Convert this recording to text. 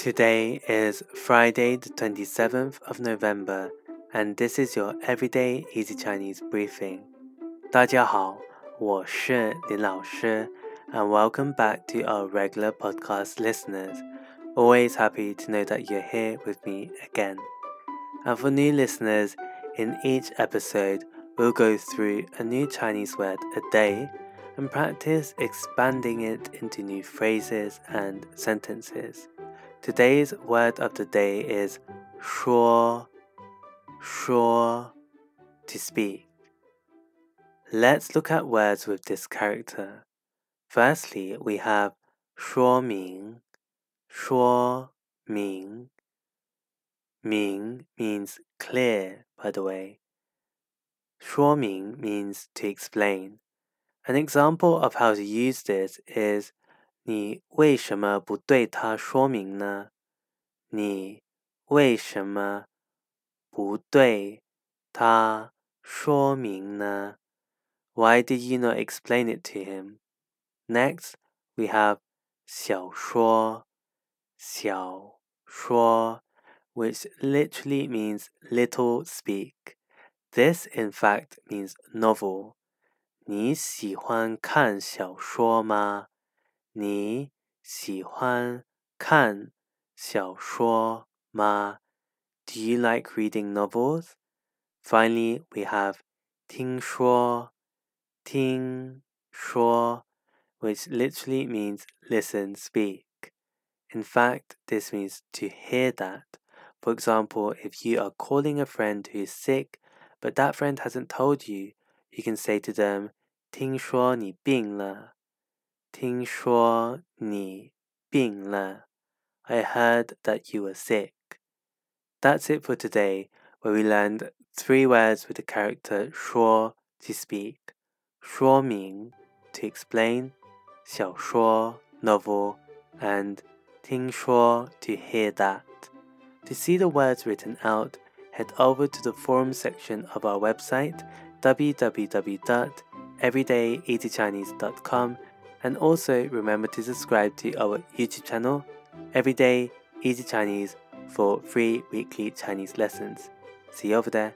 Today is Friday, the 27th of November, and this is your Everyday Easy Chinese briefing. 大家好，我是林老师, and welcome back to our regular podcast listeners. Always happy to know that you're here with me again. And for new listeners, in each episode, we'll go through a new Chinese word a day and practice expanding it into new phrases and sentences. Today's word of the day is 说,说, to speak. Let's look at words with this character. Firstly, we have 说明,说明. Ming means clear, by the way. 说明 means to explain. An example of how to use this is 你为什么不对他说明呢？你为什么不对他说明呢？Why did you not explain it to him? Next, we have 小说，小说 which literally means little speak. This, in fact, means novel. 你喜欢看小说吗？ 你喜欢看小说吗？Do you like reading novels? Finally, we have 听说，听说 which literally means listen, speak. In fact, this means to hear that. For example, if you are calling a friend who is sick, but that friend hasn't told you, you can say to them, 听说你病了。 听说你病了. I heard that you were sick. That's it for today, where we learned three words with the character 说 to speak, 说明 to explain, 小说 novel, and 听说 to hear that. To see the words written out, head over to the forum section of our website www.everydayeasychinese.com and also remember to subscribe to our YouTube channel, Everyday Easy Chinese, for free weekly Chinese lessons. See you over there.